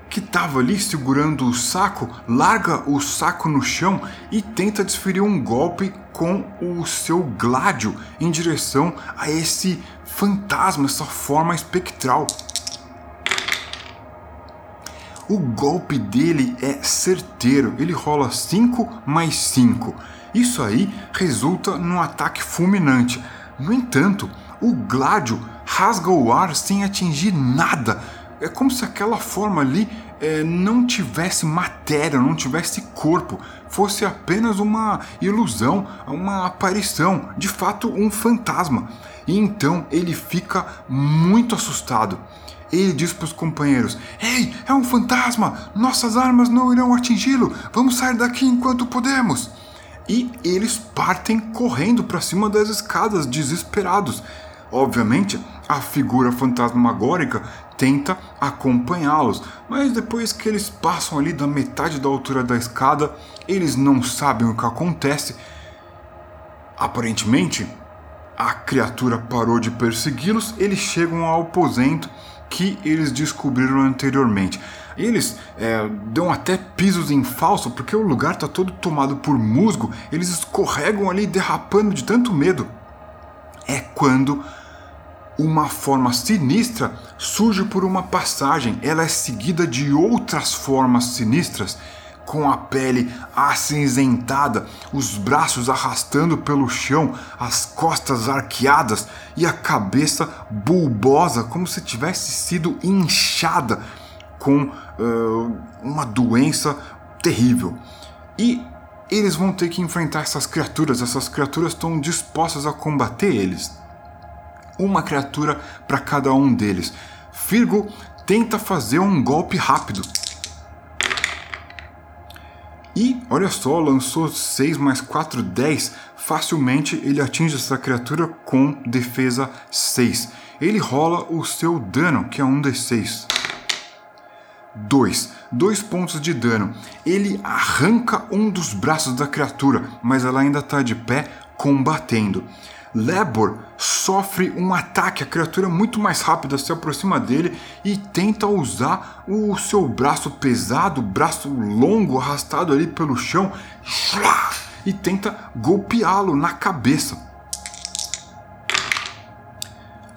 que estava ali segurando o saco, larga o saco no chão e tenta desferir um golpe com o seu gládio em direção a esse fantasma, essa forma espectral. O golpe dele é certeiro, ele rola 5 mais 5. Isso aí resulta num ataque fulminante. No entanto, o gládio rasga o ar sem atingir nada. É como se aquela forma ali é, não tivesse matéria, não tivesse corpo, fosse apenas uma ilusão, uma aparição, de fato um fantasma. E então ele fica muito assustado. Ele diz para os companheiros: Ei, é um fantasma! Nossas armas não irão atingi-lo! Vamos sair daqui enquanto podemos! E eles partem correndo para cima das escadas, desesperados. Obviamente, a figura fantasmagórica tenta acompanhá-los, mas depois que eles passam ali da metade da altura da escada, eles não sabem o que acontece. Aparentemente, a criatura parou de persegui-los, eles chegam ao aposento que eles descobriram anteriormente. Eles é, dão até pisos em falso, porque o lugar está todo tomado por musgo, eles escorregam ali derrapando de tanto medo. É quando uma forma sinistra surge por uma passagem, ela é seguida de outras formas sinistras, com a pele acinzentada, os braços arrastando pelo chão, as costas arqueadas e a cabeça bulbosa, como se tivesse sido inchada com uma doença terrível. E eles vão ter que enfrentar essas criaturas, essas criaturas estão dispostas a combater eles uma criatura para cada um deles. Firgo tenta fazer um golpe rápido. E olha só, lançou 6 mais 4, 10. Facilmente ele atinge essa criatura com defesa 6. Ele rola o seu dano, que é um D6. 2. 2 pontos de dano. Ele arranca um dos braços da criatura, mas ela ainda está de pé, combatendo. Lebor sofre um ataque, a criatura muito mais rápida se aproxima dele e tenta usar o seu braço pesado, braço longo, arrastado ali pelo chão, e tenta golpeá-lo na cabeça.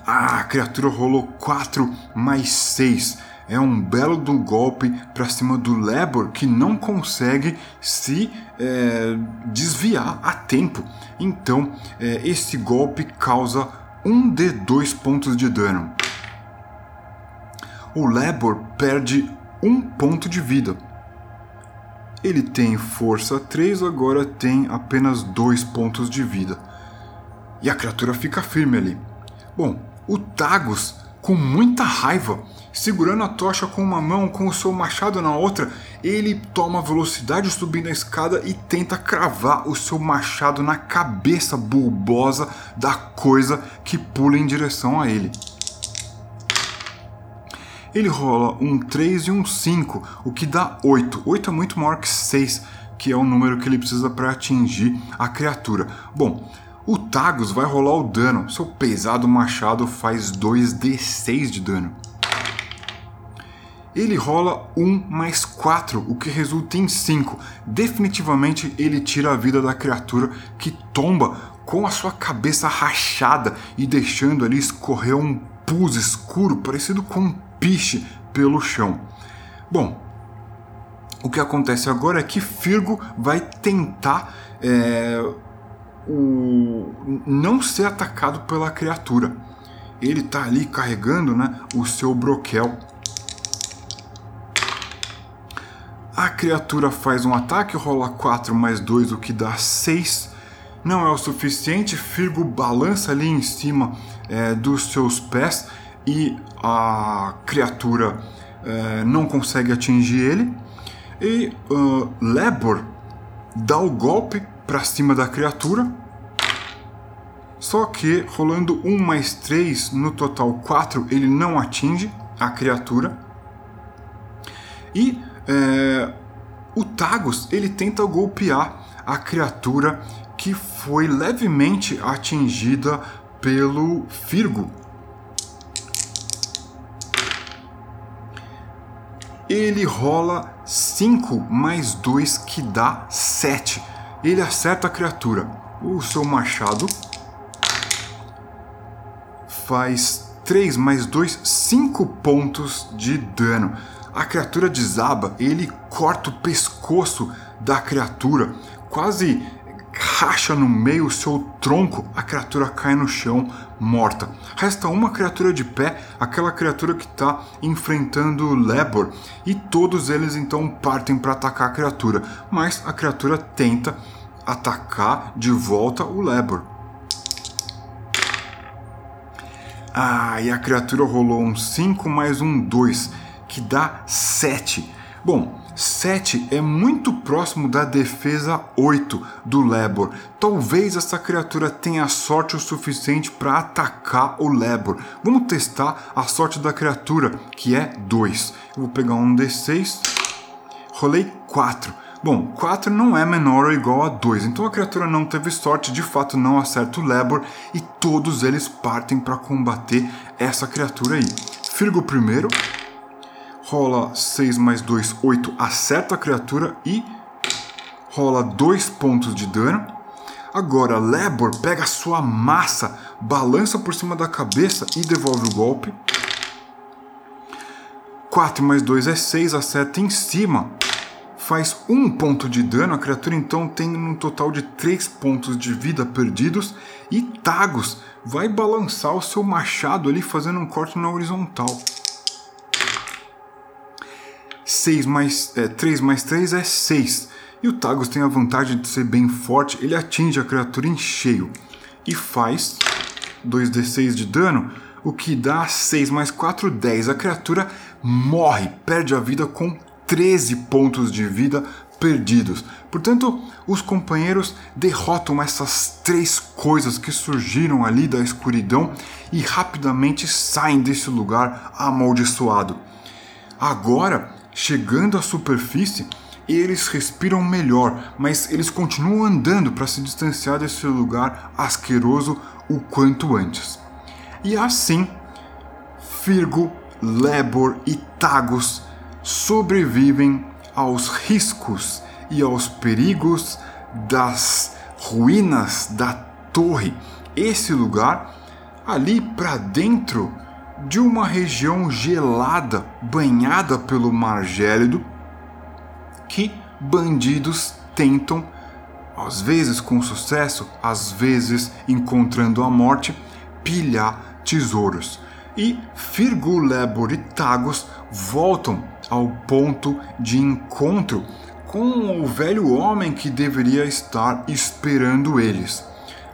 a criatura rolou 4 mais 6. É um belo do golpe para cima do Lebor que não consegue se é, desviar a tempo. Então, é, esse golpe causa um de 2 pontos de dano. O Lebor perde um ponto de vida. Ele tem força 3, agora tem apenas 2 pontos de vida. E a criatura fica firme ali. Bom, o Tagus, com muita raiva, segurando a tocha com uma mão, com o seu machado na outra, ele toma velocidade subindo a escada e tenta cravar o seu machado na cabeça bulbosa da coisa que pula em direção a ele. Ele rola um 3 e um 5, o que dá 8. 8 é muito maior que 6, que é o número que ele precisa para atingir a criatura. Bom, o Tagus vai rolar o dano. Seu pesado machado faz 2d6 de dano. Ele rola 1 mais 4, o que resulta em 5. Definitivamente ele tira a vida da criatura que tomba com a sua cabeça rachada e deixando ali escorrer um pus escuro parecido com um piche pelo chão. Bom, o que acontece agora é que Firgo vai tentar é, o não ser atacado pela criatura. Ele está ali carregando né, o seu broquel. A criatura faz um ataque, rola 4 mais 2, o que dá 6. Não é o suficiente, Firgo balança ali em cima é, dos seus pés e a criatura é, não consegue atingir ele. E uh, Lebor dá o golpe para cima da criatura. Só que rolando 1 mais 3, no total 4, ele não atinge a criatura. E é, o Tagus ele tenta golpear a criatura que foi levemente atingida pelo Firgo. Ele rola 5 mais 2 que dá 7 ele acerta a criatura. O seu machado faz 3 mais 2, 5 pontos de dano. A criatura desaba, ele corta o pescoço da criatura, quase racha no meio o seu tronco, a criatura cai no chão morta. Resta uma criatura de pé, aquela criatura que está enfrentando Lebor, e todos eles então partem para atacar a criatura, mas a criatura tenta atacar de volta o Lebor. Ah, e a criatura rolou um 5 mais um 2, que dá 7. Bom, 7 é muito próximo da defesa 8 do Lebor. Talvez essa criatura tenha sorte o suficiente para atacar o Lebor. Vamos testar a sorte da criatura, que é 2. Eu vou pegar um D6. Rolei 4. Bom, 4 não é menor ou igual a 2, então a criatura não teve sorte, de fato não acerta o Lebor e todos eles partem para combater essa criatura aí. Firgo primeiro, rola 6 mais 2, 8, acerta a criatura e rola 2 pontos de dano. Agora, Lebor pega a sua massa, balança por cima da cabeça e devolve o golpe. 4 mais 2 é 6, acerta em cima. Faz um ponto de dano, a criatura então tem um total de 3 pontos de vida perdidos. E Tagus vai balançar o seu machado ali, fazendo um corte na horizontal. 6 mais, é, 3 mais 3 é 6. E o Tagus tem a vantagem de ser bem forte, ele atinge a criatura em cheio e faz 2d6 de dano, o que dá 6 mais 4, 10. A criatura morre, perde a vida com 13 pontos de vida perdidos. Portanto, os companheiros derrotam essas três coisas que surgiram ali da escuridão e rapidamente saem desse lugar amaldiçoado. Agora, Chegando à superfície, eles respiram melhor, mas eles continuam andando para se distanciar desse lugar asqueroso o quanto antes. E assim, Firgo, Lebor e Tagus sobrevivem aos riscos e aos perigos das ruínas da torre. Esse lugar ali para dentro de uma região gelada, banhada pelo mar gélido, que bandidos tentam, às vezes com sucesso, às vezes encontrando a morte, pilhar tesouros. E Firgulebor e Tagos voltam ao ponto de encontro com o velho homem que deveria estar esperando eles.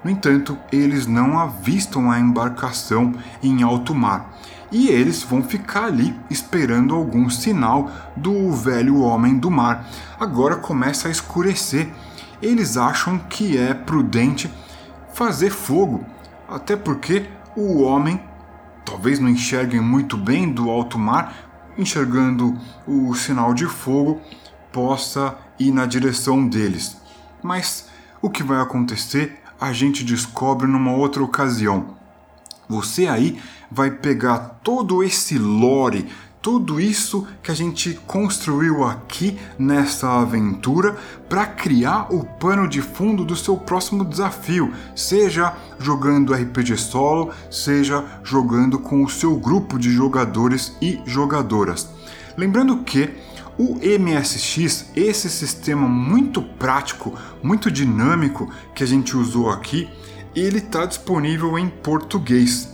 No entanto, eles não avistam a embarcação em alto mar e eles vão ficar ali esperando algum sinal do velho homem do mar. Agora começa a escurecer. Eles acham que é prudente fazer fogo, até porque o homem talvez não enxerguem muito bem do alto mar, enxergando o sinal de fogo, possa ir na direção deles. Mas o que vai acontecer a gente descobre numa outra ocasião. Você aí vai pegar todo esse lore, tudo isso que a gente construiu aqui nessa aventura para criar o pano de fundo do seu próximo desafio, seja jogando RPG solo, seja jogando com o seu grupo de jogadores e jogadoras. Lembrando que o MSX, esse sistema muito prático, muito dinâmico que a gente usou aqui, ele está disponível em português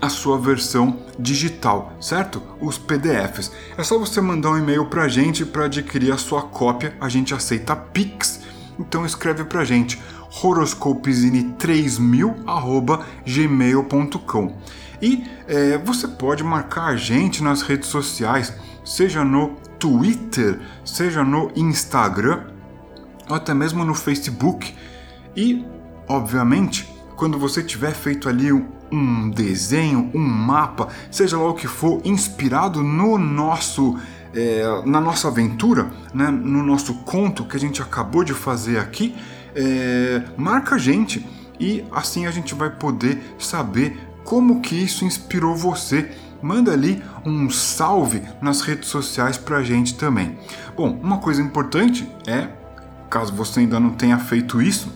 a sua versão digital, certo? Os PDFs. É só você mandar um e-mail para a gente para adquirir a sua cópia. A gente aceita Pix, então escreve para a gente horoscopezine3000@gmail.com. E é, você pode marcar a gente nas redes sociais, seja no Twitter, seja no Instagram, ou até mesmo no Facebook. E, obviamente, quando você tiver feito ali um desenho, um mapa, seja lá o que for, inspirado no nosso é, na nossa aventura, né, no nosso conto que a gente acabou de fazer aqui, é, marca a gente e assim a gente vai poder saber como que isso inspirou você. Manda ali um salve nas redes sociais pra gente também. Bom, uma coisa importante é, caso você ainda não tenha feito isso,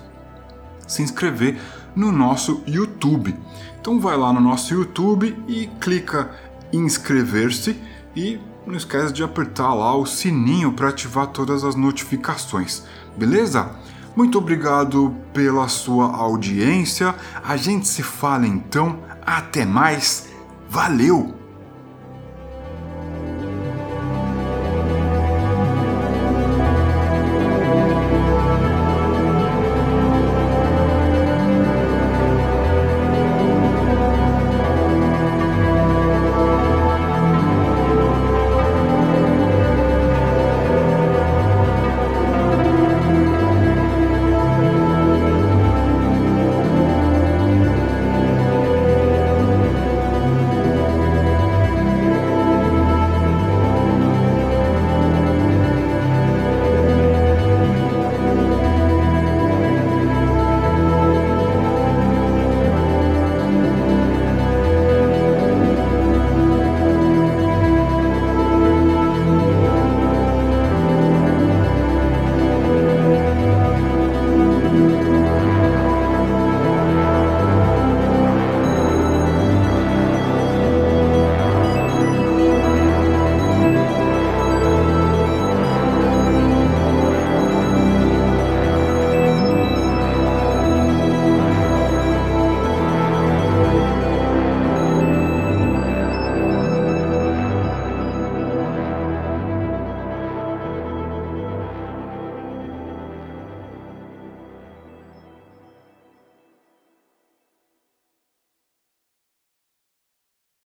se inscrever no nosso YouTube. Então vai lá no nosso YouTube e clica em inscrever-se e não esquece de apertar lá o sininho para ativar todas as notificações, beleza? Muito obrigado pela sua audiência. A gente se fala então. Até mais. Valeu!